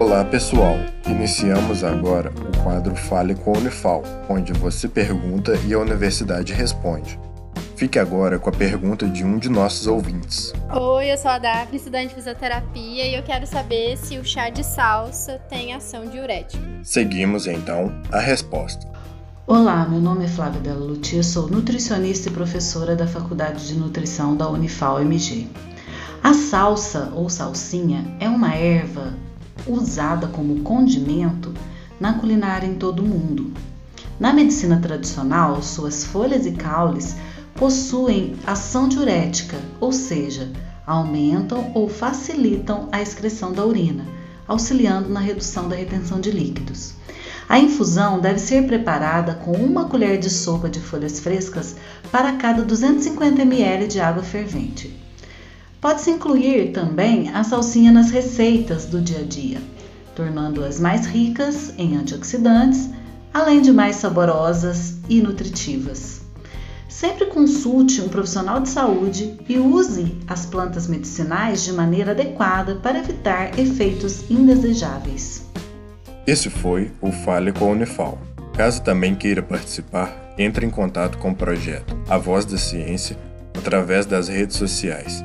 Olá pessoal, iniciamos agora o quadro Fale com a Unifal, onde você pergunta e a universidade responde. Fique agora com a pergunta de um de nossos ouvintes. Oi, eu sou a Daphne, estudante de fisioterapia, e eu quero saber se o chá de salsa tem ação diurética. Seguimos então a resposta. Olá, meu nome é Flávia Della Lutia, sou nutricionista e professora da Faculdade de Nutrição da Unifal MG. A salsa ou salsinha é uma erva usada como condimento na culinária em todo o mundo. Na medicina tradicional, suas folhas e caules possuem ação diurética, ou seja, aumentam ou facilitam a excreção da urina, auxiliando na redução da retenção de líquidos. A infusão deve ser preparada com uma colher de sopa de folhas frescas para cada 250 ml de água fervente. Pode-se incluir também a salsinha nas receitas do dia a dia, tornando-as mais ricas em antioxidantes, além de mais saborosas e nutritivas. Sempre consulte um profissional de saúde e use as plantas medicinais de maneira adequada para evitar efeitos indesejáveis. Esse foi o Fale com a Unifal. Caso também queira participar, entre em contato com o projeto A Voz da Ciência através das redes sociais